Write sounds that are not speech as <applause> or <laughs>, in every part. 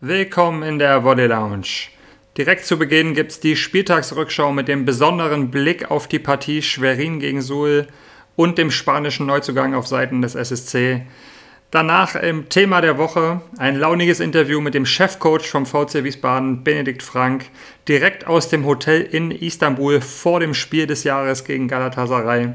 Willkommen in der Volley Lounge. Direkt zu Beginn gibt es die Spieltagsrückschau mit dem besonderen Blick auf die Partie Schwerin gegen Suhl und dem spanischen Neuzugang auf Seiten des SSC. Danach im Thema der Woche ein launiges Interview mit dem Chefcoach vom VC Wiesbaden, Benedikt Frank, direkt aus dem Hotel in Istanbul vor dem Spiel des Jahres gegen Galatasaray.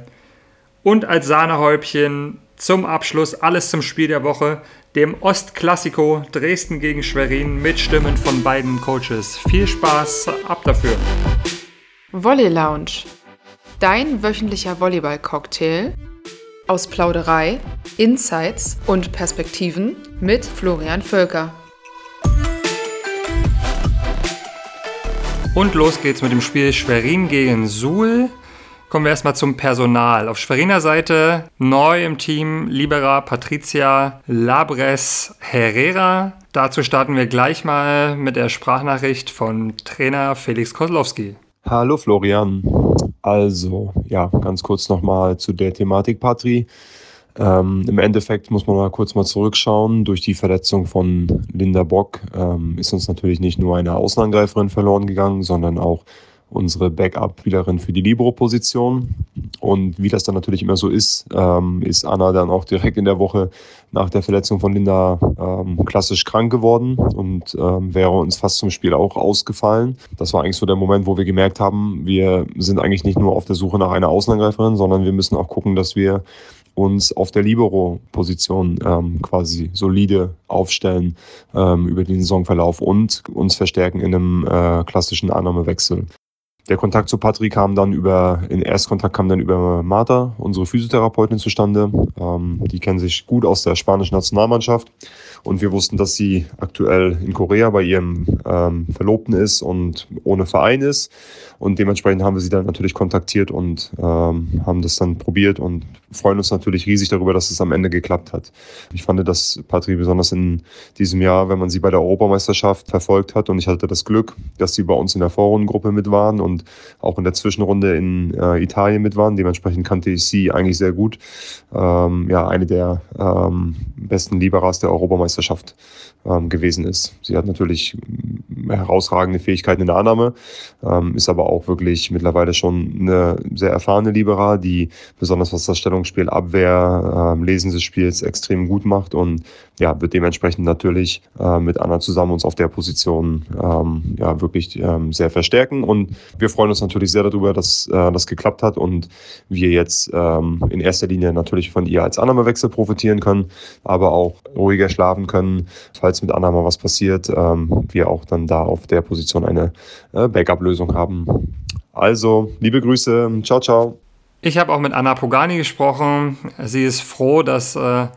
Und als Sahnehäubchen zum Abschluss alles zum Spiel der Woche, dem Ostklassiko Dresden gegen Schwerin mit Stimmen von beiden Coaches. Viel Spaß, ab dafür. Volley Lounge. Dein wöchentlicher Volleyball-Cocktail aus Plauderei, Insights und Perspektiven mit Florian Völker. Und los geht's mit dem Spiel Schwerin gegen Suhl. Kommen wir erstmal zum Personal. Auf Schweriner Seite neu im Team Libera Patricia Labres Herrera. Dazu starten wir gleich mal mit der Sprachnachricht von Trainer Felix Kozlowski. Hallo Florian. Also, ja, ganz kurz nochmal zu der Thematik, Patri. Ähm, Im Endeffekt muss man mal kurz mal zurückschauen. Durch die Verletzung von Linda Bock ähm, ist uns natürlich nicht nur eine Außenangreiferin verloren gegangen, sondern auch unsere Backup-Spielerin für die Libero-Position. Und wie das dann natürlich immer so ist, ähm, ist Anna dann auch direkt in der Woche nach der Verletzung von Linda ähm, klassisch krank geworden und ähm, wäre uns fast zum Spiel auch ausgefallen. Das war eigentlich so der Moment, wo wir gemerkt haben, wir sind eigentlich nicht nur auf der Suche nach einer Außenangreiferin, sondern wir müssen auch gucken, dass wir uns auf der Libero-Position ähm, quasi solide aufstellen ähm, über den Saisonverlauf und uns verstärken in einem äh, klassischen Annahmewechsel. Der Kontakt zu Patrick kam dann über, in Erstkontakt kam dann über Marta, unsere Physiotherapeutin, zustande. Ähm, die kennen sich gut aus der spanischen Nationalmannschaft. Und wir wussten, dass sie aktuell in Korea bei ihrem ähm, Verlobten ist und ohne Verein ist. Und dementsprechend haben wir sie dann natürlich kontaktiert und ähm, haben das dann probiert und freuen uns natürlich riesig darüber, dass es am Ende geklappt hat. Ich fand, dass Patri besonders in diesem Jahr, wenn man sie bei der Europameisterschaft verfolgt hat und ich hatte das Glück, dass sie bei uns in der Vorrundengruppe mit waren und auch in der Zwischenrunde in äh, Italien mit waren. Dementsprechend kannte ich sie eigentlich sehr gut. Ähm, ja, eine der ähm, besten Liberas der Europameisterschaft ähm, gewesen ist. Sie hat natürlich herausragende Fähigkeiten in der Annahme, ähm, ist aber auch wirklich mittlerweile schon eine sehr erfahrene Libera, die besonders was das Stellungsspiel, Abwehr, ähm, Lesen des Spiels extrem gut macht und ja, wird dementsprechend natürlich äh, mit Anna zusammen uns auf der Position ähm, ja, wirklich ähm, sehr verstärken und wir freuen uns natürlich sehr darüber, dass äh, das geklappt hat und wir jetzt ähm, in erster Linie natürlich von ihr als Annahmewechsel profitieren können, aber auch ruhiger schlafen können, falls mit Anna mal was passiert, ähm, wir auch dann da auf der Position eine äh, Backup-Lösung haben. Also, liebe Grüße, ciao, ciao. Ich habe auch mit Anna Pogani gesprochen. Sie ist froh, dass äh,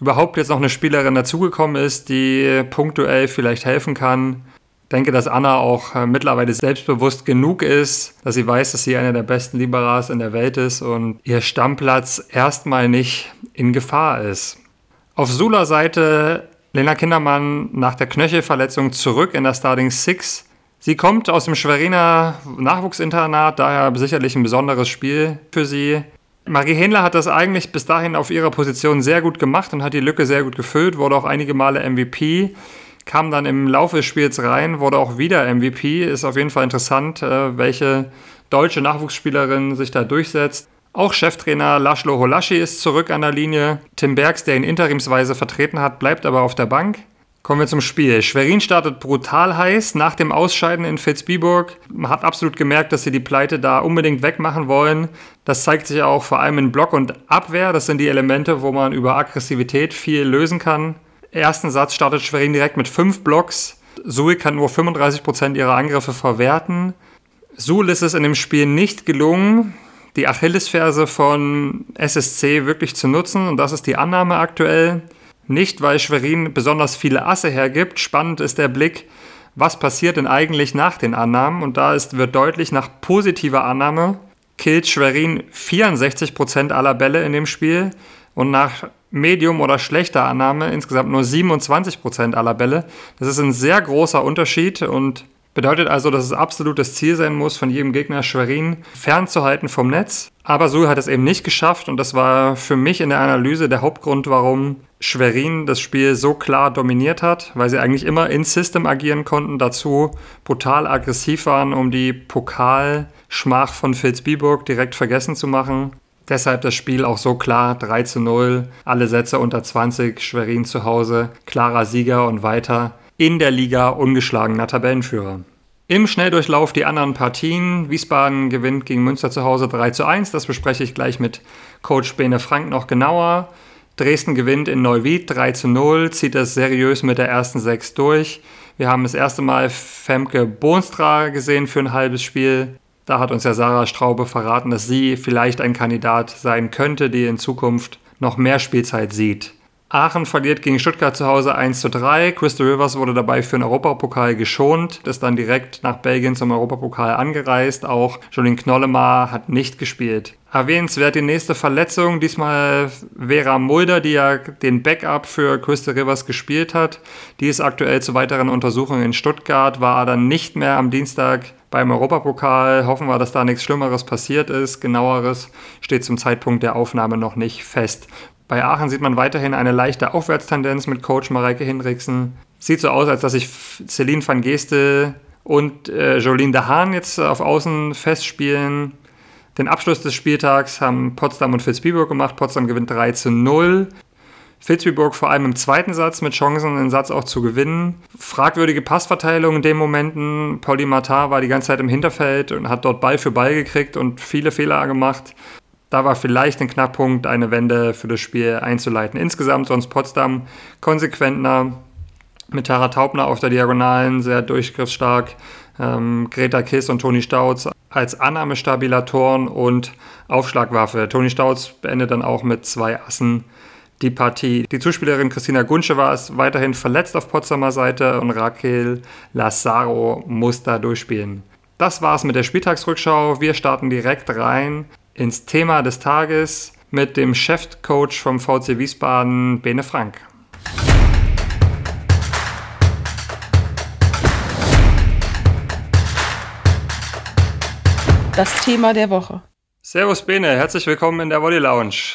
überhaupt jetzt noch eine Spielerin dazugekommen ist, die punktuell vielleicht helfen kann. Ich denke, dass Anna auch äh, mittlerweile selbstbewusst genug ist, dass sie weiß, dass sie eine der besten Liberas in der Welt ist und ihr Stammplatz erstmal nicht in Gefahr ist. Auf Sula Seite Lena Kindermann nach der Knöchelverletzung zurück in der Starting Six. Sie kommt aus dem Schweriner Nachwuchsinternat, daher sicherlich ein besonderes Spiel für sie. Marie Hähnler hat das eigentlich bis dahin auf ihrer Position sehr gut gemacht und hat die Lücke sehr gut gefüllt, wurde auch einige Male MVP, kam dann im Laufe des Spiels rein, wurde auch wieder MVP. Ist auf jeden Fall interessant, äh, welche deutsche Nachwuchsspielerin sich da durchsetzt. Auch Cheftrainer Laszlo Holaschi ist zurück an der Linie. Tim Bergs, der ihn interimsweise vertreten hat, bleibt aber auf der Bank. Kommen wir zum Spiel. Schwerin startet brutal heiß nach dem Ausscheiden in Fitzbiburg. Man hat absolut gemerkt, dass sie die Pleite da unbedingt wegmachen wollen. Das zeigt sich auch vor allem in Block und Abwehr. Das sind die Elemente, wo man über Aggressivität viel lösen kann. Ersten Satz startet Schwerin direkt mit fünf Blocks. Suhl kann nur 35% ihrer Angriffe verwerten. Suhl ist es in dem Spiel nicht gelungen, die Achillesferse von SSC wirklich zu nutzen. Und das ist die Annahme aktuell. Nicht, weil Schwerin besonders viele Asse hergibt. Spannend ist der Blick, was passiert denn eigentlich nach den Annahmen. Und da ist, wird deutlich, nach positiver Annahme killt Schwerin 64% aller Bälle in dem Spiel. Und nach Medium oder schlechter Annahme insgesamt nur 27% aller Bälle. Das ist ein sehr großer Unterschied und Bedeutet also, dass es absolutes Ziel sein muss, von jedem Gegner Schwerin fernzuhalten vom Netz. Aber Suhl hat es eben nicht geschafft und das war für mich in der Analyse der Hauptgrund, warum Schwerin das Spiel so klar dominiert hat, weil sie eigentlich immer in System agieren konnten, dazu brutal aggressiv waren, um die Pokalschmach von Filzbiburg direkt vergessen zu machen. Deshalb das Spiel auch so klar 3 zu 0, alle Sätze unter 20, Schwerin zu Hause, klarer Sieger und weiter in der Liga ungeschlagener Tabellenführer. Im Schnelldurchlauf die anderen Partien. Wiesbaden gewinnt gegen Münster zu Hause 3 zu 1. Das bespreche ich gleich mit Coach Bene Frank noch genauer. Dresden gewinnt in Neuwied 3 zu 0, zieht das seriös mit der ersten Sechs durch. Wir haben das erste Mal Femke Bohnstra gesehen für ein halbes Spiel. Da hat uns ja Sarah Straube verraten, dass sie vielleicht ein Kandidat sein könnte, die in Zukunft noch mehr Spielzeit sieht. Aachen verliert gegen Stuttgart zu Hause 1 zu 3. Crystal Rivers wurde dabei für den Europapokal geschont, ist dann direkt nach Belgien zum Europapokal angereist. Auch Jolien Knollemar hat nicht gespielt. Erwähnenswert die nächste Verletzung, diesmal Vera Mulder, die ja den Backup für Crystal Rivers gespielt hat. Die ist aktuell zu weiteren Untersuchungen in Stuttgart, war dann nicht mehr am Dienstag beim Europapokal. Hoffen wir, dass da nichts Schlimmeres passiert ist. Genaueres steht zum Zeitpunkt der Aufnahme noch nicht fest. Bei Aachen sieht man weiterhin eine leichte Aufwärtstendenz mit Coach Mareike Hinrichsen. Sieht so aus, als dass sich Celine van Geste und äh, Jolene de Haan jetzt auf Außen festspielen. Den Abschluss des Spieltags haben Potsdam und Fitzbiburg gemacht. Potsdam gewinnt 3 zu 0. Fitzbiburg vor allem im zweiten Satz mit Chancen, den Satz auch zu gewinnen. Fragwürdige Passverteilung in den Momenten. Pauli Matar war die ganze Zeit im Hinterfeld und hat dort Ball für Ball gekriegt und viele Fehler gemacht. Da war vielleicht ein Knackpunkt, eine Wende für das Spiel einzuleiten. Insgesamt sonst Potsdam konsequenter mit Tara Taubner auf der Diagonalen, sehr durchgriffsstark. Ähm, Greta Kiss und Toni Stauz als Annahmestabilatoren und Aufschlagwaffe. Toni Stauz beendet dann auch mit zwei Assen die Partie. Die Zuspielerin Christina Gunsche war es weiterhin verletzt auf Potsdamer Seite und Raquel Lazaro muss da durchspielen. Das war's mit der Spieltagsrückschau. Wir starten direkt rein ins Thema des Tages mit dem Chefcoach vom VC Wiesbaden, Bene Frank. Das Thema der Woche. Servus Bene, herzlich willkommen in der Volley Lounge.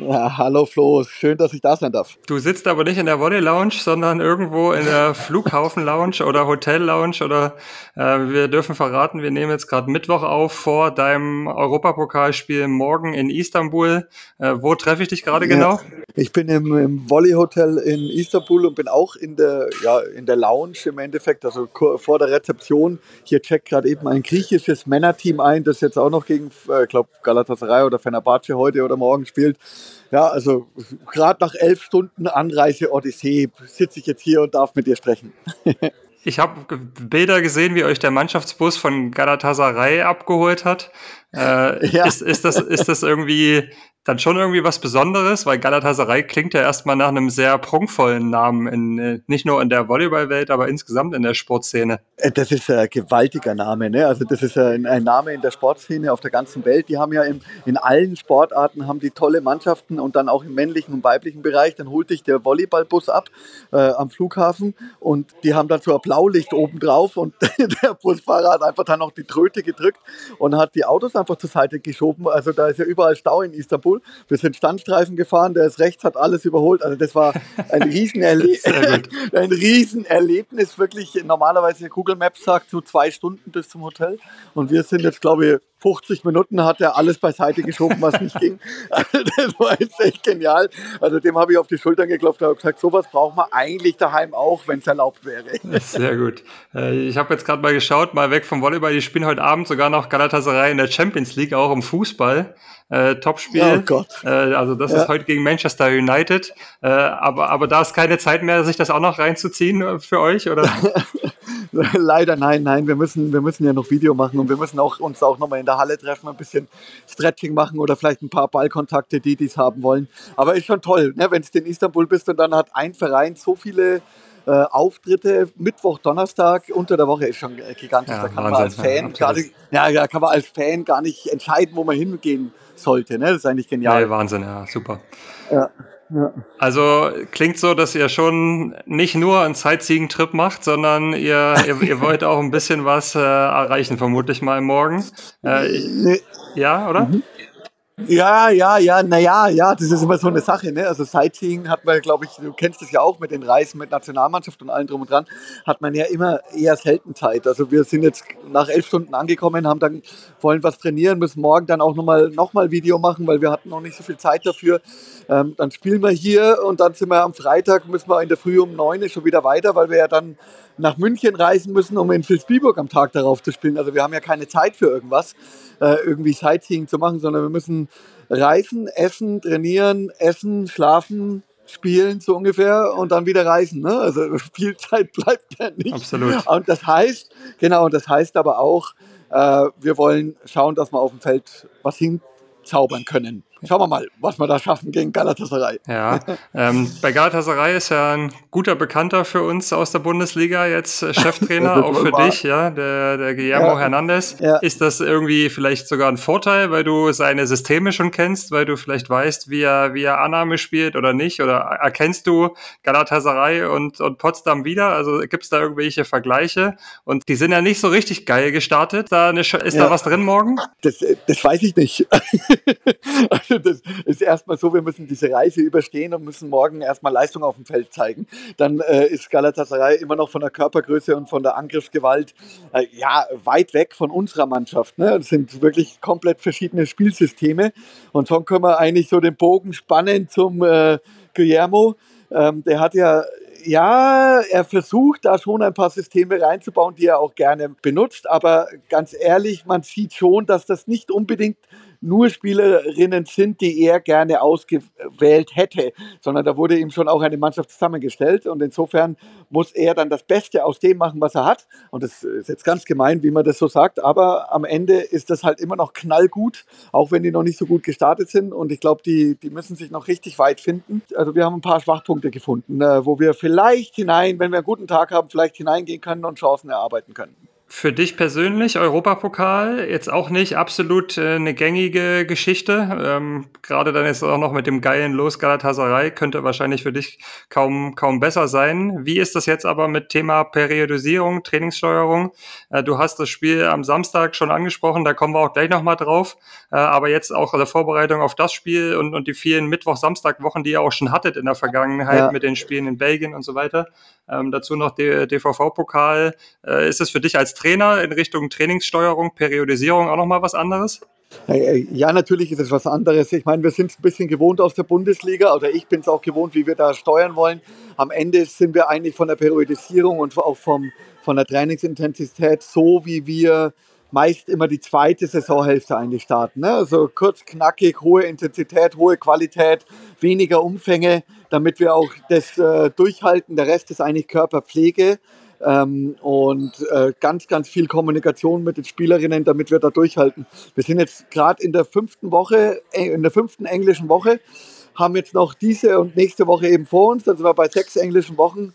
Ja, hallo Flo, schön, dass ich da sein darf. Du sitzt aber nicht in der Body Lounge, sondern irgendwo in der <laughs> Flughafen Lounge oder Hotel Lounge oder äh, wir dürfen verraten, wir nehmen jetzt gerade Mittwoch auf vor deinem Europapokalspiel morgen in Istanbul. Äh, wo treffe ich dich gerade ja, genau? Ich bin im, im Volley Hotel in Istanbul und bin auch in der, ja, in der Lounge im Endeffekt, also vor der Rezeption. Hier checkt gerade eben ein griechisches Männerteam ein, das jetzt auch noch gegen, ich äh, glaube, Galatasaray oder Fenerbahce heute oder morgen spielt. Ja, also gerade nach elf Stunden Anreise Odyssee sitze ich jetzt hier und darf mit dir sprechen. ich habe Bilder gesehen, wie euch der Mannschaftsbus von Galatasaray abgeholt hat. Äh, ja. ist, ist, das, ist das irgendwie dann schon irgendwie was Besonderes, weil Galatasaray klingt ja erstmal nach einem sehr prunkvollen Namen, in, äh, nicht nur in der Volleyballwelt, aber insgesamt in der Sportszene. Äh, das ist ein gewaltiger Name, ne? Also das ist ein, ein Name in der Sportszene auf der ganzen Welt. Die haben ja in, in allen Sportarten haben die tolle Mannschaften und dann auch im männlichen und weiblichen Bereich. Dann holt dich der Volleyballbus ab äh, am Flughafen und die haben dann so ein Blaulicht oben drauf und <laughs> der Busfahrer hat einfach dann noch die Tröte gedrückt und hat die Autos einfach zur Seite geschoben. Also da ist ja überall Stau in Istanbul. Wir sind Standstreifen gefahren, der ist rechts, hat alles überholt. Also das war ein <laughs> Riesenerle <laughs> ein Riesenerlebnis. Wirklich, normalerweise Google Maps sagt so zwei Stunden bis zum Hotel. Und wir sind jetzt, glaube ich, 50 Minuten hat er alles beiseite geschoben, was nicht ging. <laughs> Also das war jetzt echt genial. Also dem habe ich auf die Schultern geklopft und gesagt, sowas braucht man eigentlich daheim auch, wenn es erlaubt wäre. Sehr gut. Äh, ich habe jetzt gerade mal geschaut, mal weg vom Volleyball. Die spielen heute Abend sogar noch Galatasaray in der Champions League, auch im Fußball. Äh, Topspiel. Oh Gott. Äh, also das ja. ist heute gegen Manchester United. Äh, aber, aber da ist keine Zeit mehr, sich das auch noch reinzuziehen äh, für euch, oder? <laughs> <laughs> Leider nein, nein. Wir müssen, wir müssen ja noch Video machen und wir müssen auch, uns auch nochmal in der Halle treffen, ein bisschen Stretching machen oder vielleicht ein paar Ballkontakte, die dies haben wollen. Aber ist schon toll, ne? wenn du in Istanbul bist und dann hat ein Verein so viele äh, Auftritte Mittwoch, Donnerstag unter der Woche ist schon gigantisch. Ja, da kann Wahnsinn, man als Fan ja, gar nicht, ja, da kann man als Fan gar nicht entscheiden, wo man hingehen sollte. Ne? Das ist eigentlich genial. Ja, Wahnsinn, ja, super. Ja. Ja. Also klingt so, dass ihr schon nicht nur einen Sightseeing-Trip macht, sondern ihr, ihr, ihr, <laughs> wollt auch ein bisschen was äh, erreichen, vermutlich mal morgen. Äh, ich, ja, oder? Mhm. Ja, ja, ja, naja, ja, das ist immer so eine Sache. Ne? Also Sightseeing hat man, glaube ich, du kennst das ja auch mit den Reisen mit Nationalmannschaft und allem drum und dran, hat man ja immer eher selten Zeit. Also wir sind jetzt nach elf Stunden angekommen, haben dann wollen was trainieren, müssen morgen dann auch nochmal noch mal Video machen, weil wir hatten noch nicht so viel Zeit dafür. Ähm, dann spielen wir hier und dann sind wir am Freitag, müssen wir in der Früh um neun schon wieder weiter, weil wir ja dann nach München reisen müssen, um in Vilsbiburg am Tag darauf zu spielen. Also wir haben ja keine Zeit für irgendwas, äh, irgendwie Sightseeing zu machen, sondern wir müssen reisen, essen, trainieren, essen, schlafen, spielen so ungefähr und dann wieder reisen. Ne? Also <laughs> viel Zeit bleibt ja nicht. Absolut. Und das heißt, genau, und das heißt aber auch, äh, wir wollen schauen, dass wir auf dem Feld was hinzaubern können. Schauen wir mal, was wir da schaffen gegen Galatasaray. Ja, ähm, <laughs> bei Galatasaray ist ja ein guter Bekannter für uns aus der Bundesliga, jetzt äh, Cheftrainer, <laughs> auch für dich, ja, der, der Guillermo ja. Hernandez. Ja. Ist das irgendwie vielleicht sogar ein Vorteil, weil du seine Systeme schon kennst, weil du vielleicht weißt, wie er, wie er Annahme spielt oder nicht? Oder erkennst du Galatasaray und, und Potsdam wieder? Also gibt es da irgendwelche Vergleiche? Und die sind ja nicht so richtig geil gestartet. Da eine, ist ja. da was drin morgen? Das, das weiß ich nicht. <laughs> <laughs> das ist erstmal so, wir müssen diese Reise überstehen und müssen morgen erstmal Leistung auf dem Feld zeigen. Dann äh, ist Galatasaray immer noch von der Körpergröße und von der Angriffsgewalt äh, ja, weit weg von unserer Mannschaft. Ne? Das sind wirklich komplett verschiedene Spielsysteme. Und schon können wir eigentlich so den Bogen spannen zum äh, Guillermo. Ähm, der hat ja ja, er versucht da schon ein paar Systeme reinzubauen, die er auch gerne benutzt. Aber ganz ehrlich, man sieht schon, dass das nicht unbedingt nur Spielerinnen sind, die er gerne ausgewählt hätte, sondern da wurde ihm schon auch eine Mannschaft zusammengestellt und insofern muss er dann das Beste aus dem machen, was er hat. Und das ist jetzt ganz gemein, wie man das so sagt, aber am Ende ist das halt immer noch knallgut, auch wenn die noch nicht so gut gestartet sind. Und ich glaube, die, die müssen sich noch richtig weit finden. Also wir haben ein paar Schwachpunkte gefunden, äh, wo wir vielleicht hinein, wenn wir einen guten Tag haben, vielleicht hineingehen können und Chancen erarbeiten können für dich persönlich Europapokal jetzt auch nicht absolut äh, eine gängige Geschichte. Ähm, Gerade dann jetzt auch noch mit dem geilen Los Galatasaray könnte wahrscheinlich für dich kaum kaum besser sein. Wie ist das jetzt aber mit Thema Periodisierung, Trainingssteuerung? Äh, du hast das Spiel am Samstag schon angesprochen, da kommen wir auch gleich noch mal drauf. Äh, aber jetzt auch der Vorbereitung auf das Spiel und und die vielen Mittwoch-Samstag-Wochen, die ihr auch schon hattet in der Vergangenheit ja. mit den Spielen in Belgien und so weiter. Ähm, dazu noch der DVV-Pokal. Äh, ist es für dich als Trainer in Richtung Trainingssteuerung, Periodisierung auch nochmal was anderes? Ja, natürlich ist es was anderes. Ich meine, wir sind es ein bisschen gewohnt aus der Bundesliga oder ich bin es auch gewohnt, wie wir da steuern wollen. Am Ende sind wir eigentlich von der Periodisierung und auch vom, von der Trainingsintensität so, wie wir meist immer die zweite Saisonhälfte eigentlich starten. Ne? Also kurz, knackig, hohe Intensität, hohe Qualität, weniger Umfänge, damit wir auch das äh, durchhalten. Der Rest ist eigentlich Körperpflege. Ähm, und äh, ganz, ganz viel Kommunikation mit den Spielerinnen, damit wir da durchhalten. Wir sind jetzt gerade in der fünften Woche, äh, in der fünften englischen Woche, haben jetzt noch diese und nächste Woche eben vor uns, dann sind wir bei sechs englischen Wochen.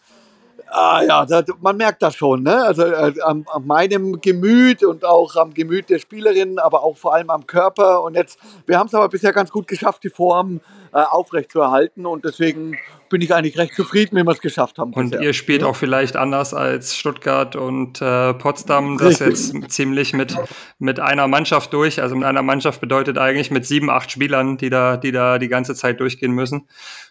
Ah ja, da, man merkt das schon, ne? Also äh, an, an, meinem Gemüt und auch am Gemüt der Spielerinnen, aber auch vor allem am Körper. Und jetzt, wir haben es aber bisher ganz gut geschafft, die Form äh, aufrechtzuerhalten. Und deswegen bin ich eigentlich recht zufrieden, wie wir es geschafft haben. Und bisher. ihr spielt auch vielleicht anders als Stuttgart und äh, Potsdam, das Richtig. jetzt ziemlich mit, mit einer Mannschaft durch. Also mit einer Mannschaft bedeutet eigentlich mit sieben, acht Spielern, die da, die da die ganze Zeit durchgehen müssen.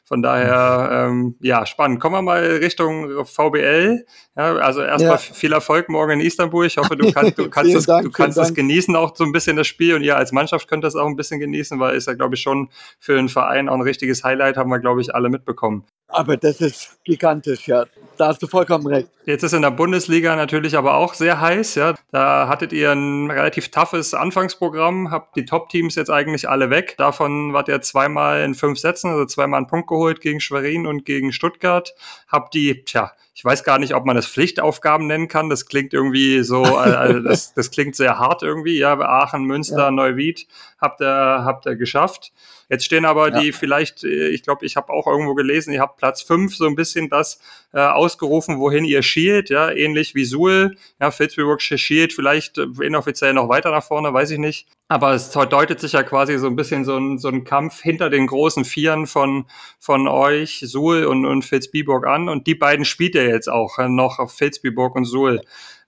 Von daher, ähm, ja, spannend. Kommen wir mal Richtung VBL. Ja, also erstmal ja. viel Erfolg morgen in Istanbul. Ich hoffe, du, kann, du <laughs> kannst, das, Dank, du kannst das genießen, auch so ein bisschen das Spiel. Und ihr als Mannschaft könnt das auch ein bisschen genießen, weil ist ja, glaube ich, schon für den Verein auch ein richtiges Highlight, haben wir, glaube ich, alle mitbekommen. Aber das ist gigantisch, ja. Da hast du vollkommen recht. Jetzt ist in der Bundesliga natürlich aber auch sehr heiß, ja. Da hattet ihr ein relativ toughes Anfangsprogramm, habt die Top-Teams jetzt eigentlich alle weg. Davon wart ihr zweimal in fünf Sätzen, also zweimal einen Punkt geholt gegen Schwerin und gegen Stuttgart. Habt die, tja, ich weiß gar nicht, ob man das Pflichtaufgaben nennen kann. Das klingt irgendwie so, also <laughs> das, das klingt sehr hart irgendwie. Ja, Aachen, Münster, ja. Neuwied habt ihr, habt ihr geschafft. Jetzt stehen aber ja. die vielleicht, ich glaube, ich habe auch irgendwo gelesen, ihr habt Platz 5 so ein bisschen das äh, ausgerufen, wohin ihr schielt, ja, ähnlich wie Suhl. Ja, Fitzburg schielt vielleicht äh, inoffiziell noch weiter nach vorne, weiß ich nicht. Aber es deutet sich ja quasi so ein bisschen so ein, so ein Kampf hinter den großen Vieren von, von euch, Suhl und, und Fitzbiburg an. Und die beiden spielt ihr jetzt auch äh, noch auf Fitzbiburg und Suhl.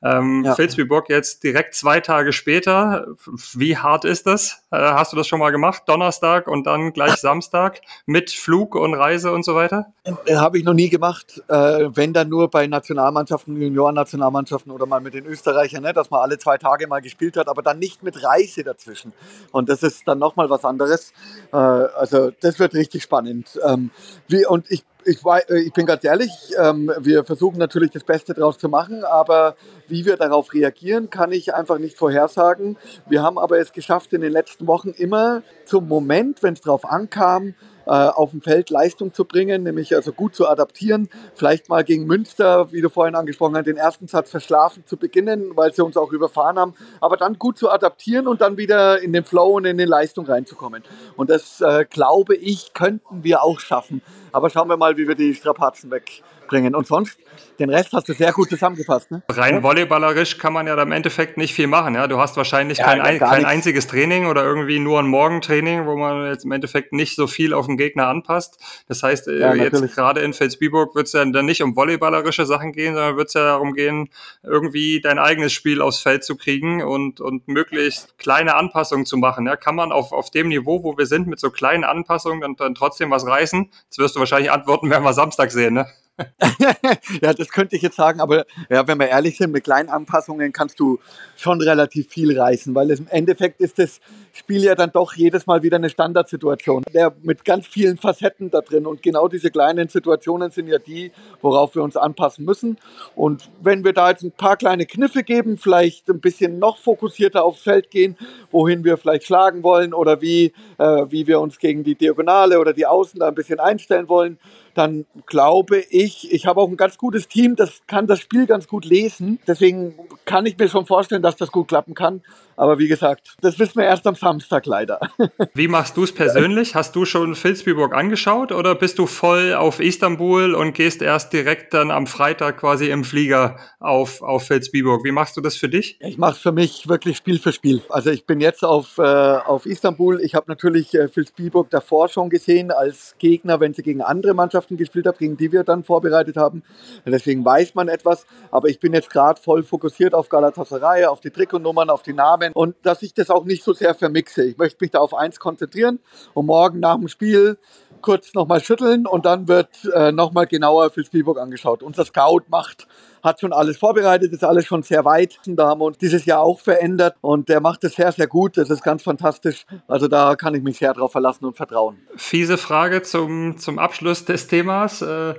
Ähm, ja. Vilsbiburg jetzt direkt zwei Tage später. Wie hart ist das? Äh, hast du das schon mal gemacht? Donnerstag und dann gleich Samstag mit Flug und Reise und so weiter? Äh, Habe ich noch nie gemacht. Äh, wenn dann nur bei Nationalmannschaften, Junioren-Nationalmannschaften oder mal mit den Österreichern, ne, dass man alle zwei Tage mal gespielt hat, aber dann nicht mit Reise dazwischen. Und das ist dann nochmal was anderes. Äh, also das wird richtig spannend. Ähm, wie, und ich ich, äh, ich bin ganz ehrlich, ähm, wir versuchen natürlich das Beste daraus zu machen, aber wie wir darauf reagieren, kann ich einfach nicht vorhersagen. Wir haben aber es geschafft, in den letzten Wochen immer zum Moment, wenn es darauf ankam, auf dem Feld Leistung zu bringen, nämlich also gut zu adaptieren. Vielleicht mal gegen Münster, wie du vorhin angesprochen hast, den ersten Satz verschlafen zu beginnen, weil sie uns auch überfahren haben, aber dann gut zu adaptieren und dann wieder in den Flow und in die Leistung reinzukommen. Und das, äh, glaube ich, könnten wir auch schaffen. Aber schauen wir mal, wie wir die Strapazen wegbringen. Und sonst den Rest hast du sehr gut zusammengefasst. Ne? Rein volleyballerisch kann man ja im Endeffekt nicht viel machen. Ja? Du hast wahrscheinlich ja, kein, ein, kein einziges Training oder irgendwie nur ein Morgentraining, wo man jetzt im Endeffekt nicht so viel auf den Gegner anpasst. Das heißt, äh, ja, jetzt gerade in Vilsbiburg wird es ja dann nicht um volleyballerische Sachen gehen, sondern wird es ja darum gehen, irgendwie dein eigenes Spiel aufs Feld zu kriegen und, und möglichst kleine Anpassungen zu machen. Ja? Kann man auf, auf dem Niveau, wo wir sind, mit so kleinen Anpassungen dann, dann trotzdem was reißen? Jetzt wirst du wahrscheinlich antworten, <laughs> werden wir Samstag sehen, ne? <laughs> ja, das könnte ich jetzt sagen, aber ja, wenn wir ehrlich sind, mit kleinen Anpassungen kannst du schon relativ viel reißen, weil im Endeffekt ist das Spiel ja dann doch jedes Mal wieder eine Standardsituation, der mit ganz vielen Facetten da drin und genau diese kleinen Situationen sind ja die, worauf wir uns anpassen müssen. Und wenn wir da jetzt ein paar kleine Kniffe geben, vielleicht ein bisschen noch fokussierter aufs Feld gehen, wohin wir vielleicht schlagen wollen oder wie, äh, wie wir uns gegen die Diagonale oder die Außen da ein bisschen einstellen wollen, dann glaube ich, ich habe auch ein ganz gutes Team, das kann das Spiel ganz gut lesen. Deswegen kann ich mir schon vorstellen, dass das gut klappen kann. Aber wie gesagt, das wissen wir erst am Samstag leider. <laughs> Wie machst du es persönlich? Hast du schon Filzbiburg angeschaut oder bist du voll auf Istanbul und gehst erst direkt dann am Freitag quasi im Flieger auf, auf Filzbiburg? Wie machst du das für dich? Ich mache es für mich wirklich Spiel für Spiel. Also ich bin jetzt auf, äh, auf Istanbul. Ich habe natürlich äh, Filzbiburg davor schon gesehen als Gegner, wenn sie gegen andere Mannschaften gespielt haben, gegen die wir dann vorbereitet haben. Deswegen weiß man etwas. Aber ich bin jetzt gerade voll fokussiert auf Galatasaray, auf die Trikotnummern, auf die Namen Rahmen und dass ich das auch nicht so sehr vermixe. Ich möchte mich da auf eins konzentrieren und morgen nach dem Spiel kurz nochmal schütteln und dann wird äh, nochmal genauer für Spielburg angeschaut. Unser Scout macht hat schon alles vorbereitet, ist alles schon sehr weit. Da haben wir uns dieses Jahr auch verändert und der macht es sehr, sehr gut. Das ist ganz fantastisch. Also da kann ich mich sehr drauf verlassen und vertrauen. Fiese Frage zum, zum Abschluss des Themas. Äh,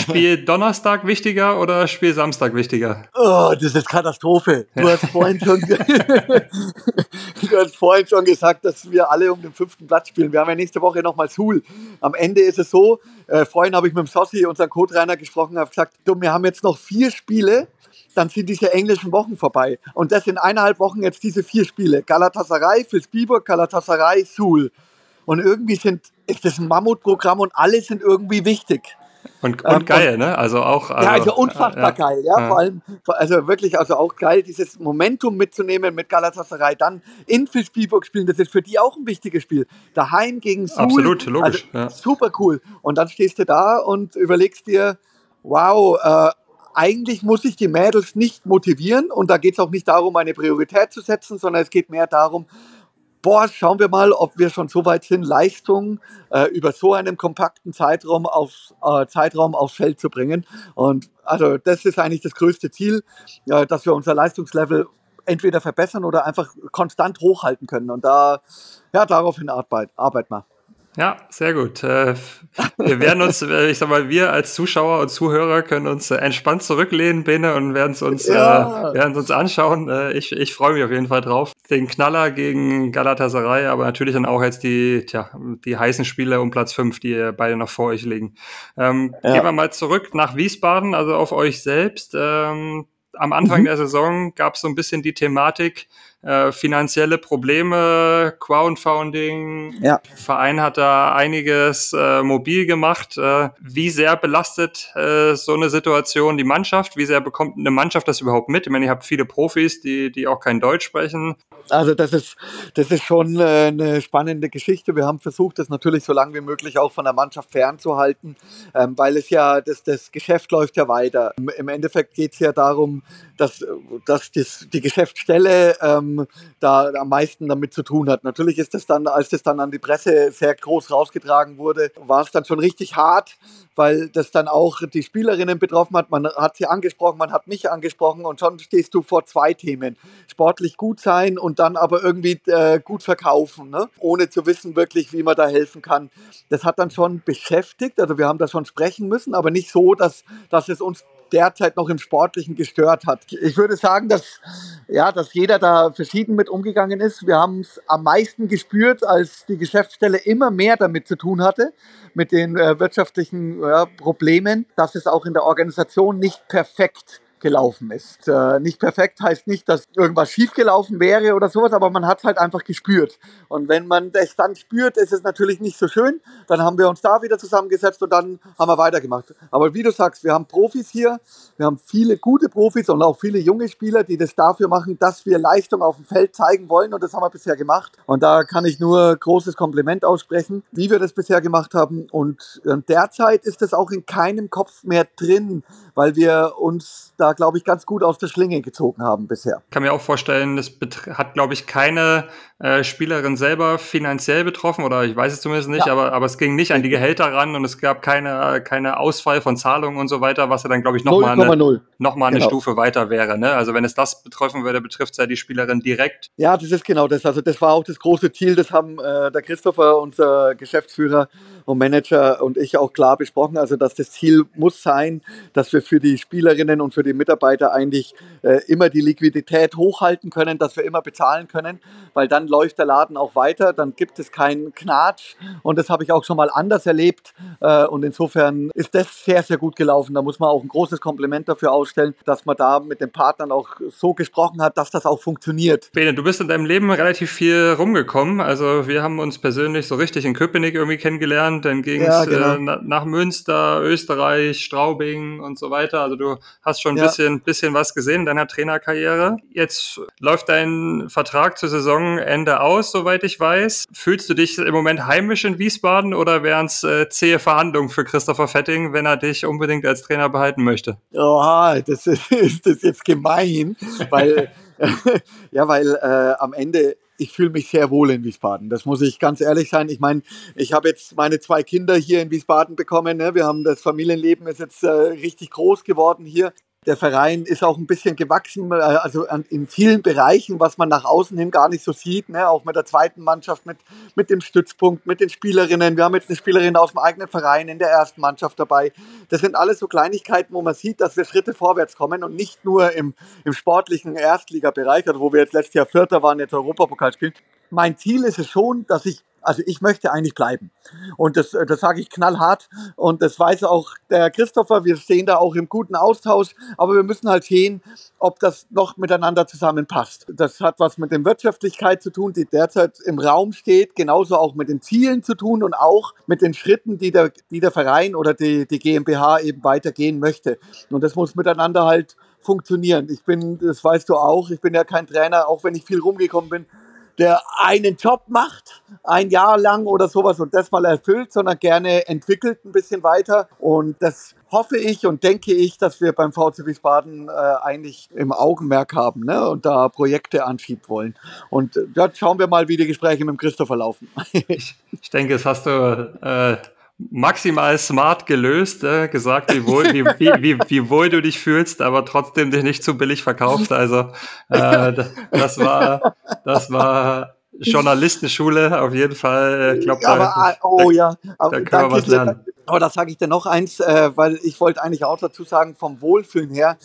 Spiel <laughs> Donnerstag wichtiger oder Spiel Samstag wichtiger? Oh, das ist Katastrophe. Du, hast vorhin schon, <laughs> du hast vorhin schon gesagt, dass wir alle um den fünften Platz spielen. Wir haben ja nächste Woche nochmal Sul. Am Ende ist es so, äh, vorhin habe ich mit dem Sossi, unseren Co-Trainer, gesprochen, habe gesagt, du, wir haben jetzt noch vier Spiele, dann sind diese englischen Wochen vorbei. Und das in eineinhalb Wochen jetzt diese vier Spiele. Galatasaray, Vilsbiburg, Galatasaray, Suhl. Und irgendwie sind, ist das ein Mammutprogramm und alle sind irgendwie wichtig. Und, und ähm, geil, und, ne? Also auch. Also, ja, also unfassbar ja, geil, ja, ja, Vor allem, also wirklich, also auch geil, dieses Momentum mitzunehmen mit Galatasaray, dann in Vilsbiburg spielen, das ist für die auch ein wichtiges Spiel. Daheim gegen Suhl. Absolut, logisch. Also, ja. Super cool. Und dann stehst du da und überlegst dir, wow, äh, eigentlich muss ich die Mädels nicht motivieren und da geht es auch nicht darum, eine Priorität zu setzen, sondern es geht mehr darum, boah, schauen wir mal, ob wir schon so weit sind, Leistung äh, über so einen kompakten Zeitraum aufs, äh, Zeitraum aufs Feld zu bringen. Und also das ist eigentlich das größte Ziel, äh, dass wir unser Leistungslevel entweder verbessern oder einfach konstant hochhalten können. Und da, ja, daraufhin arbeiten wir. Ja, sehr gut. Äh, wir werden uns, äh, ich sag mal, wir als Zuschauer und Zuhörer können uns äh, entspannt zurücklehnen, Bene, und werden es uns, ja. werden uns anschauen. Ich, ich freue mich auf jeden Fall drauf. Den Knaller gegen Galatasaray, aber natürlich dann auch jetzt die, tja, die heißen Spiele um Platz 5, die beide noch vor euch liegen. Ähm, ja. Gehen wir mal zurück nach Wiesbaden, also auf euch selbst. Ähm, am Anfang mhm. der Saison gab es so ein bisschen die Thematik, äh, finanzielle Probleme, Crowdfunding. Ja. Verein hat da einiges äh, mobil gemacht. Äh, wie sehr belastet äh, so eine Situation die Mannschaft? Wie sehr bekommt eine Mannschaft das überhaupt mit? Ich meine, ihr habt viele Profis, die, die auch kein Deutsch sprechen. Also das ist, das ist schon äh, eine spannende Geschichte. Wir haben versucht, das natürlich so lange wie möglich auch von der Mannschaft fernzuhalten, ähm, weil es ja, das, das Geschäft läuft ja weiter. Im Endeffekt geht es ja darum, dass, dass das, die Geschäftsstelle ähm, da am meisten damit zu tun hat. Natürlich ist das dann, als das dann an die Presse sehr groß rausgetragen wurde, war es dann schon richtig hart, weil das dann auch die Spielerinnen betroffen hat. Man hat sie angesprochen, man hat mich angesprochen und schon stehst du vor zwei Themen. Sportlich gut sein und dann aber irgendwie äh, gut verkaufen, ne? ohne zu wissen wirklich, wie man da helfen kann. Das hat dann schon beschäftigt, also wir haben da schon sprechen müssen, aber nicht so, dass, dass es uns derzeit noch im Sportlichen gestört hat. Ich würde sagen, dass, ja, dass jeder da verschieden mit umgegangen ist. Wir haben es am meisten gespürt, als die Geschäftsstelle immer mehr damit zu tun hatte, mit den äh, wirtschaftlichen ja, Problemen, dass es auch in der Organisation nicht perfekt gelaufen ist. Äh, nicht perfekt heißt nicht, dass irgendwas schiefgelaufen wäre oder sowas, aber man hat es halt einfach gespürt. Und wenn man das dann spürt, ist es natürlich nicht so schön. Dann haben wir uns da wieder zusammengesetzt und dann haben wir weitergemacht. Aber wie du sagst, wir haben Profis hier, wir haben viele gute Profis und auch viele junge Spieler, die das dafür machen, dass wir Leistung auf dem Feld zeigen wollen und das haben wir bisher gemacht. Und da kann ich nur großes Kompliment aussprechen, wie wir das bisher gemacht haben. Und derzeit ist es auch in keinem Kopf mehr drin, weil wir uns da, glaube ich, ganz gut aus der Schlinge gezogen haben bisher. Ich kann mir auch vorstellen, das hat, glaube ich, keine äh, Spielerin selber finanziell betroffen oder ich weiß es zumindest nicht, ja. aber, aber es ging nicht an die Gehälter ran und es gab keine, keine Ausfall von Zahlungen und so weiter, was ja dann, glaube ich, nochmal eine, noch mal eine genau. Stufe weiter wäre. Ne? Also wenn es das betreffen würde, betrifft es ja die Spielerin direkt. Ja, das ist genau das. Also das war auch das große Ziel, das haben äh, der Christopher, unser Geschäftsführer, und Manager und ich auch klar besprochen. Also, dass das Ziel muss sein, dass wir für die Spielerinnen und für die Mitarbeiter eigentlich äh, immer die Liquidität hochhalten können, dass wir immer bezahlen können, weil dann läuft der Laden auch weiter, dann gibt es keinen Knatsch und das habe ich auch schon mal anders erlebt äh, und insofern ist das sehr, sehr gut gelaufen. Da muss man auch ein großes Kompliment dafür ausstellen, dass man da mit den Partnern auch so gesprochen hat, dass das auch funktioniert. Bene, du bist in deinem Leben relativ viel rumgekommen. Also wir haben uns persönlich so richtig in Köpenick irgendwie kennengelernt Deutschland, dann ging es ja, genau. äh, nach Münster, Österreich, Straubing und so weiter. Also du hast schon ein ja. bisschen, bisschen was gesehen in deiner Trainerkarriere. Jetzt läuft dein Vertrag zur Saisonende aus, soweit ich weiß. Fühlst du dich im Moment heimisch in Wiesbaden oder wären es äh, zähe Verhandlungen für Christopher Fetting, wenn er dich unbedingt als Trainer behalten möchte? Oha, das ist, <laughs> ist das jetzt gemein, weil <laughs> ja, weil äh, am Ende ich fühle mich sehr wohl in Wiesbaden. Das muss ich ganz ehrlich sein. Ich meine, ich habe jetzt meine zwei Kinder hier in Wiesbaden bekommen. Ne? Wir haben das Familienleben ist jetzt äh, richtig groß geworden hier. Der Verein ist auch ein bisschen gewachsen, äh, also in vielen Bereichen, was man nach außen hin gar nicht so sieht. Ne? Auch mit der zweiten Mannschaft, mit, mit dem Stützpunkt, mit den Spielerinnen. Wir haben jetzt eine Spielerin aus dem eigenen Verein in der ersten Mannschaft dabei. Das sind alles so Kleinigkeiten, wo man sieht, dass wir Schritte vorwärts kommen und nicht nur im, im sportlichen Erstligabereich, also wo wir jetzt letztes Jahr Vierter waren, jetzt Europapokal spielen. Mein Ziel ist es schon, dass ich also ich möchte eigentlich bleiben. Und das, das sage ich knallhart. Und das weiß auch der Christopher. Wir stehen da auch im guten Austausch. Aber wir müssen halt sehen, ob das noch miteinander zusammenpasst. Das hat was mit der Wirtschaftlichkeit zu tun, die derzeit im Raum steht. Genauso auch mit den Zielen zu tun und auch mit den Schritten, die der, die der Verein oder die, die GmbH eben weitergehen möchte. Und das muss miteinander halt funktionieren. Ich bin, das weißt du auch, ich bin ja kein Trainer, auch wenn ich viel rumgekommen bin, der einen Job macht, ein Jahr lang oder sowas und das mal erfüllt, sondern gerne entwickelt ein bisschen weiter. Und das hoffe ich und denke ich, dass wir beim VC Wiesbaden äh, eigentlich im Augenmerk haben ne? und da Projekte anschieben wollen. Und äh, ja, schauen wir mal, wie die Gespräche mit dem Christopher laufen. ich, ich denke, das hast du äh, maximal smart gelöst, äh, gesagt, wie wohl, wie, wie, wie, wie wohl du dich fühlst, aber trotzdem dich nicht zu billig verkauft. Also äh, das war, das war Journalistenschule auf jeden Fall. Ich glaube, da, ah, oh, ja. aber, da können wir was lernen. Aber da sage ich dir noch eins, äh, weil ich wollte eigentlich auch dazu sagen, vom Wohlfühlen her,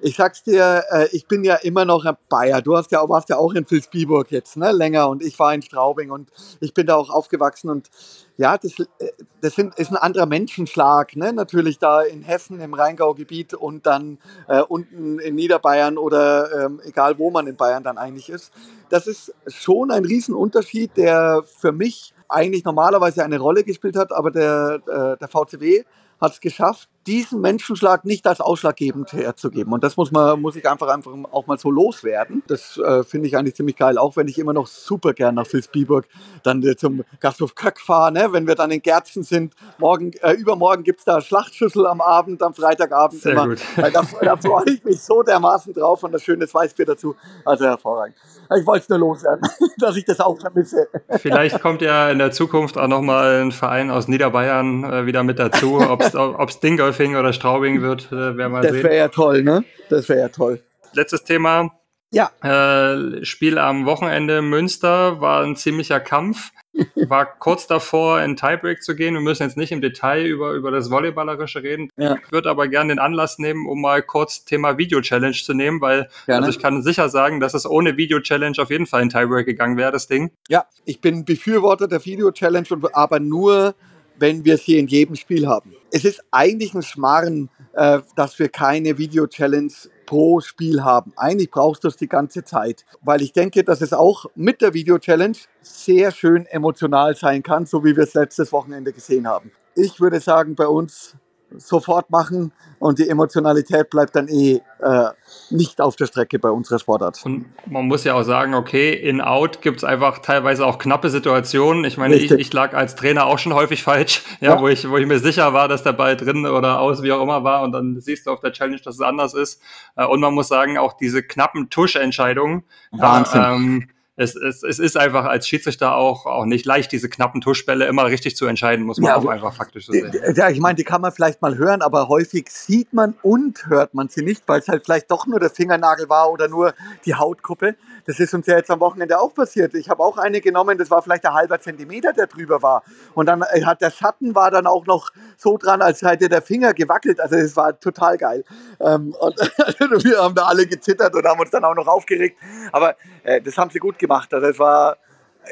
Ich sag's dir, äh, ich bin ja immer noch ein Bayer. Du hast ja, warst ja auch in Vilsbiburg jetzt, ne, länger und ich war in Straubing und ich bin da auch aufgewachsen und ja, das, äh, das sind, ist ein anderer Menschenschlag, ne? natürlich da in Hessen im Rheingau-Gebiet und dann äh, unten in Niederbayern oder ähm, egal wo man in Bayern dann eigentlich ist. Das ist schon ein Riesenunterschied, der für mich eigentlich normalerweise eine Rolle gespielt hat, aber der, äh, der VCW hat es geschafft, diesen Menschenschlag nicht als ausschlaggebend herzugeben. Und das muss man, muss ich einfach, einfach auch mal so loswerden. Das äh, finde ich eigentlich ziemlich geil, auch wenn ich immer noch super gern nach Vilsbiburg dann äh, zum Gasthof Köck fahre, ne? wenn wir dann in Gerzen sind. Morgen, äh, übermorgen gibt es da Schlachtschüssel am Abend, am Freitagabend Sehr immer. gut. Da, da freue ich mich so dermaßen drauf und das schöne Weißbier dazu. Also hervorragend. Ich wollte es nur loswerden, <laughs> dass ich das auch vermisse. Vielleicht kommt ja in der Zukunft auch nochmal ein Verein aus Niederbayern äh, wieder mit dazu. Ob es <laughs> Dingolfing oder Straubing wird, äh, werden wir Das sehen. wäre ja toll, ne? Das wäre ja toll. Letztes Thema. Ja. Äh, Spiel am Wochenende Münster war ein ziemlicher Kampf. <laughs> War kurz davor, in Tiebreak zu gehen. Wir müssen jetzt nicht im Detail über, über das Volleyballerische reden. Ja. Ich würde aber gerne den Anlass nehmen, um mal kurz Thema Video-Challenge zu nehmen, weil Gerne. also ich kann sicher sagen, dass es ohne Video-Challenge auf jeden Fall in Tiebreak gegangen wäre, das Ding. Ja, ich bin Befürworter der Video-Challenge, und- aber nur, wenn wir sie in jedem Spiel haben. Es ist eigentlich ein Schmarrn, äh, dass wir keine Video-Challenge pro Spiel haben. Eigentlich brauchst du es die ganze Zeit, weil ich denke, dass es auch mit der Video-Challenge sehr schön emotional sein kann, so wie wir es letztes Wochenende gesehen haben. Ich würde sagen, bei uns sofort machen und die Emotionalität bleibt dann eh äh, nicht auf der Strecke bei unserer Sportart. Und man muss ja auch sagen, okay, in-out gibt es einfach teilweise auch knappe Situationen. Ich meine, ich, ich lag als Trainer auch schon häufig falsch, <laughs> ja, Ja. Wo, ich, wo ich mir sicher war, dass der Ball drin oder aus, wie auch immer war. Und dann siehst du auf der Challenge, dass es anders ist. Äh, Und man muss sagen, auch diese knappen Tuschentscheidungen. Wahnsinn. Ähm, es, es, es ist einfach als Schiedsrichter auch, auch nicht leicht, diese knappen Tuschbälle immer richtig zu entscheiden, muss man Ja, auch einfach faktisch so sehen. Ja, ich meine, die kann man vielleicht mal hören, aber häufig sieht man und hört man sie nicht, weil es halt vielleicht doch nur der Fingernagel war oder nur die Hautkuppe. Das ist uns ja jetzt am Wochenende auch passiert. Ich habe auch eine genommen, das war vielleicht ein halber Zentimeter, der drüber war. Und dann äh, hat der Schatten war dann auch noch so dran, als hätte der Finger gewackelt. Also es war total geil. Ähm, und <laughs> wir haben da alle gezittert und haben uns dann auch noch aufgeregt. Aber äh, das haben sie gut gemacht. Also es war,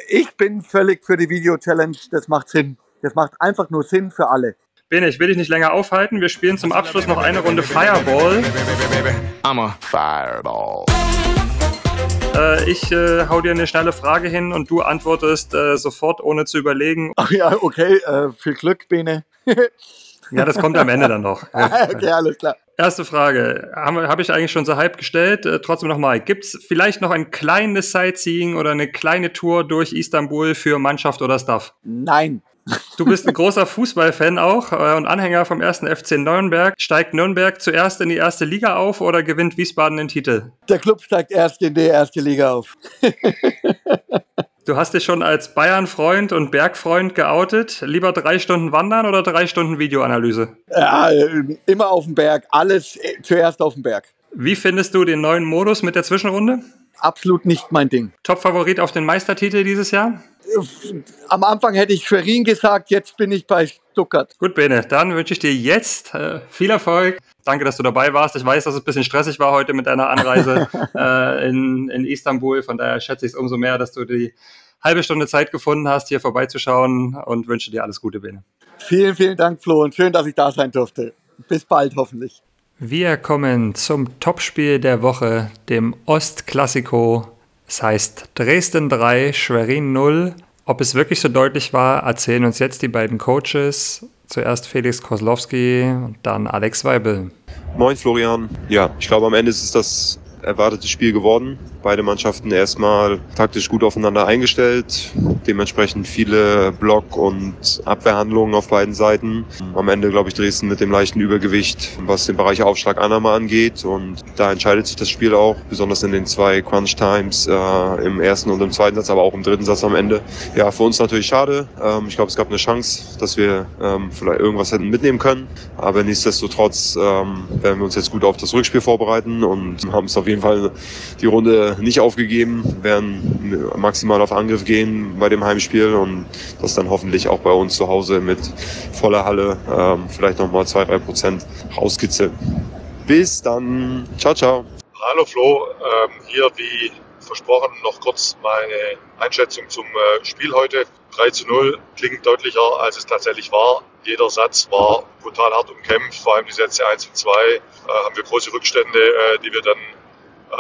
ich bin völlig für die Video-Challenge. Das macht Sinn. Das macht einfach nur Sinn für alle. Bene, ich will dich nicht länger aufhalten. Wir spielen zum Abschluss noch eine Runde Fireball. I'm a fireball. Äh, ich äh, hau dir eine schnelle Frage hin und du antwortest äh, sofort, ohne zu überlegen. Ach ja, okay, äh, viel Glück, Bene. Ja, das kommt am Ende dann noch. <laughs> Okay, alles klar. Erste Frage. Habe hab ich eigentlich schon so halb gestellt. Äh, trotzdem nochmal. Gibt es vielleicht noch ein kleines Sightseeing oder eine kleine Tour durch Istanbul für Mannschaft oder Staff? Nein. Du bist ein großer Fußballfan auch äh, und Anhänger vom ersten FC Nürnberg. Steigt Nürnberg zuerst in die erste Liga auf oder gewinnt Wiesbaden den Titel? Der Club steigt erst in die erste Liga auf. <laughs> Du hast dich schon als Bayern-Freund und Bergfreund geoutet. Lieber drei Stunden wandern oder drei Stunden Videoanalyse? Ja, immer auf dem Berg. Alles äh, zuerst auf dem Berg. Wie findest du den neuen Modus mit der Zwischenrunde? Absolut nicht mein Ding. Top-Favorit auf den Meistertitel dieses Jahr? Am Anfang hätte ich Schwerin gesagt, jetzt bin ich bei Stuttgart. Gut, Bene, dann wünsche ich dir jetzt äh, viel Erfolg. Danke, dass du dabei warst. Ich weiß, dass es ein bisschen stressig war heute mit deiner Anreise <laughs> äh, in, in Istanbul. Von daher schätze ich es umso mehr, dass du die halbe Stunde Zeit gefunden hast, hier vorbeizuschauen und wünsche dir alles Gute, Bene. Vielen, vielen Dank, Flo, und schön, dass ich da sein durfte. Bis bald, hoffentlich. Wir kommen zum Topspiel der Woche, dem Ostklassiko. Es heißt Dresden 3, Schwerin 0. Ob es wirklich so deutlich war, erzählen uns jetzt die beiden Coaches. Zuerst Felix Koslowski und dann Alex Weibel. Moin Florian. Ja, ich glaube am Ende ist es das erwartete Spiel geworden. Beide Mannschaften erstmal taktisch gut aufeinander eingestellt. Dementsprechend viele Block- und Abwehrhandlungen auf beiden Seiten. Am Ende, glaube ich, Dresden mit dem leichten Übergewicht, was den Bereich Aufschlag Annahme angeht. Und da entscheidet sich das Spiel auch, besonders in den zwei Crunch Times äh, im ersten und im zweiten Satz, aber auch im dritten Satz am Ende. Ja, für uns natürlich schade. Ähm, ich glaube, es gab eine Chance, dass wir ähm, vielleicht irgendwas hätten mitnehmen können. Aber nichtsdestotrotz ähm, werden wir uns jetzt gut auf das Rückspiel vorbereiten und haben es auf jeden Fall die Runde nicht aufgegeben, werden maximal auf Angriff gehen bei dem Heimspiel und das dann hoffentlich auch bei uns zu Hause mit voller Halle ähm, vielleicht nochmal zwei, drei Prozent rauskitzeln. Bis dann. Ciao, ciao. Hallo Flo, ähm, hier wie versprochen noch kurz meine Einschätzung zum äh, Spiel heute. 3 zu 0 klingt deutlicher, als es tatsächlich war. Jeder Satz war brutal hart umkämpft, vor allem die Sätze 1 und 2 äh, haben wir große Rückstände, äh, die wir dann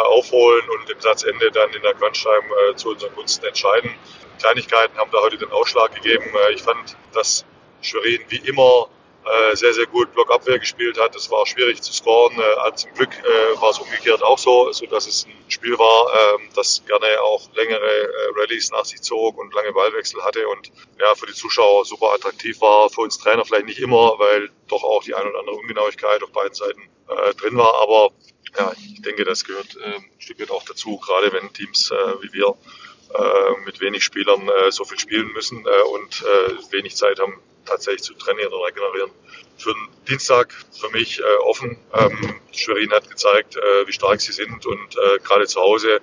aufholen und im Satzende dann in der Crunch-Time äh, zu unseren Gunsten entscheiden. Kleinigkeiten haben da heute den Ausschlag gegeben. Äh, ich fand, dass Schwerin wie immer äh, sehr, sehr gut Blockabwehr gespielt hat. Es war schwierig zu scoren. Äh, zum Glück äh, war es umgekehrt auch so, so dass es ein Spiel war, äh, das gerne auch längere äh, Rallyes nach sich zog und lange Ballwechsel hatte und ja, für die Zuschauer super attraktiv war. Für uns Trainer vielleicht nicht immer, weil doch auch die ein oder andere Ungenauigkeit auf beiden Seiten äh, drin war. Aber ja, ich denke, das gehört äh, ein Stück weit auch dazu, gerade wenn Teams äh, wie wir äh, mit wenig Spielern äh, so viel spielen müssen äh, und äh, wenig Zeit haben, tatsächlich zu trainieren oder regenerieren. Für den Dienstag für mich äh, offen. Ähm, Schwerin hat gezeigt, äh, wie stark sie sind und äh, gerade zu Hause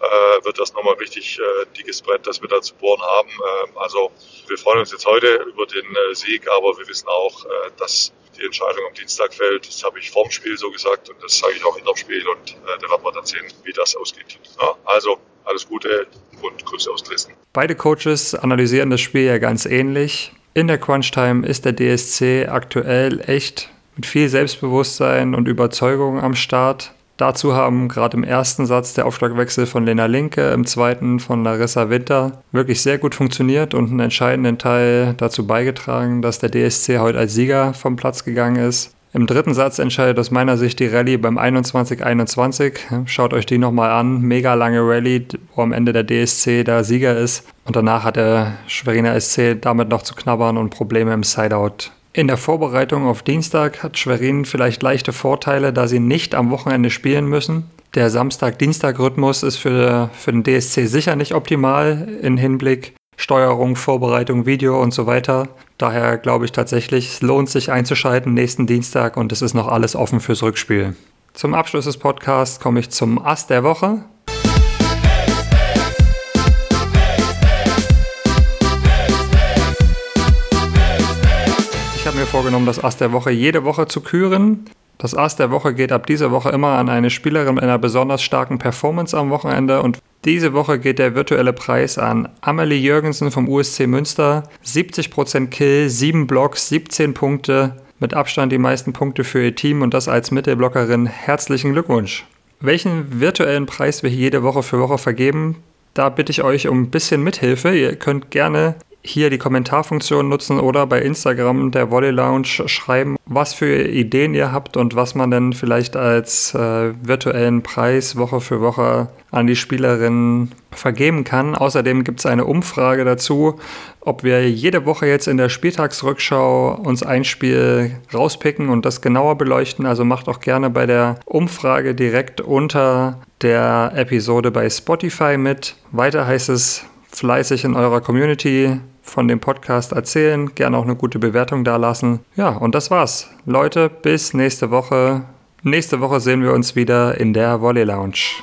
äh, wird das nochmal richtig äh, dickes Brett, das wir da zu bohren haben. Ähm, also wir freuen uns jetzt heute über den äh, Sieg, aber wir wissen auch, äh, dass die Entscheidung am Dienstag fällt. Das habe ich vorm Spiel so gesagt und das sage ich auch in dem Spiel und äh, da werden wir dann sehen, wie das ausgeht. Ja, also alles Gute und Grüße aus Dresden. Beide Coaches analysieren das Spiel ja ganz ähnlich. In der Crunch-Time ist der DSC aktuell echt mit viel Selbstbewusstsein und Überzeugung am Start. Dazu haben gerade im ersten Satz der Aufschlagwechsel von Lena Linke, im zweiten von Larissa Winter wirklich sehr gut funktioniert und einen entscheidenden Teil dazu beigetragen, dass der DSC heute als Sieger vom Platz gegangen ist. Im dritten Satz entscheidet aus meiner Sicht die Rallye beim 21-21. Schaut euch die nochmal an. Mega lange Rallye, wo am Ende der DSC der Sieger ist. Und danach hat der Schweriner SC damit noch zu knabbern und Probleme im Sideout. In der Vorbereitung auf Dienstag hat Schwerin vielleicht leichte Vorteile, da sie nicht am Wochenende spielen müssen. Der Samstag-Dienstag-Rhythmus ist für, für den DSC sicher nicht optimal in Hinblick Steuerung, Vorbereitung, Video und so weiter. Daher glaube ich tatsächlich, es lohnt sich einzuschalten nächsten Dienstag und es ist noch alles offen fürs Rückspiel. Zum Abschluss des Podcasts komme ich zum Ass der Woche. Mir vorgenommen, das Ass der Woche jede Woche zu küren. Das Ass der Woche geht ab dieser Woche immer an eine Spielerin mit einer besonders starken Performance am Wochenende und diese Woche geht der virtuelle Preis an Amelie Jürgensen vom USC Münster. 70% Kill, 7 Blocks, 17 Punkte. Mit Abstand die meisten Punkte für ihr Team und das als Mittelblockerin. Herzlichen Glückwunsch. Welchen virtuellen Preis wir jede Woche für Woche vergeben, da bitte ich euch um ein bisschen Mithilfe. Ihr könnt gerne hier die Kommentarfunktion nutzen oder bei Instagram der Volley Lounge schreiben, was für Ideen ihr habt und was man denn vielleicht als äh, virtuellen Preis Woche für Woche an die Spielerinnen vergeben kann. Außerdem gibt es eine Umfrage dazu, ob wir jede Woche jetzt in der Spieltagsrückschau uns ein Spiel rauspicken und das genauer beleuchten. Also macht auch gerne bei der Umfrage direkt unter der Episode bei Spotify mit. Weiter heißt es fleißig in eurer Community von dem Podcast erzählen, gerne auch eine gute Bewertung dalassen. Ja, und das war's. Leute, bis nächste Woche. Nächste Woche sehen wir uns wieder in der Volley Lounge.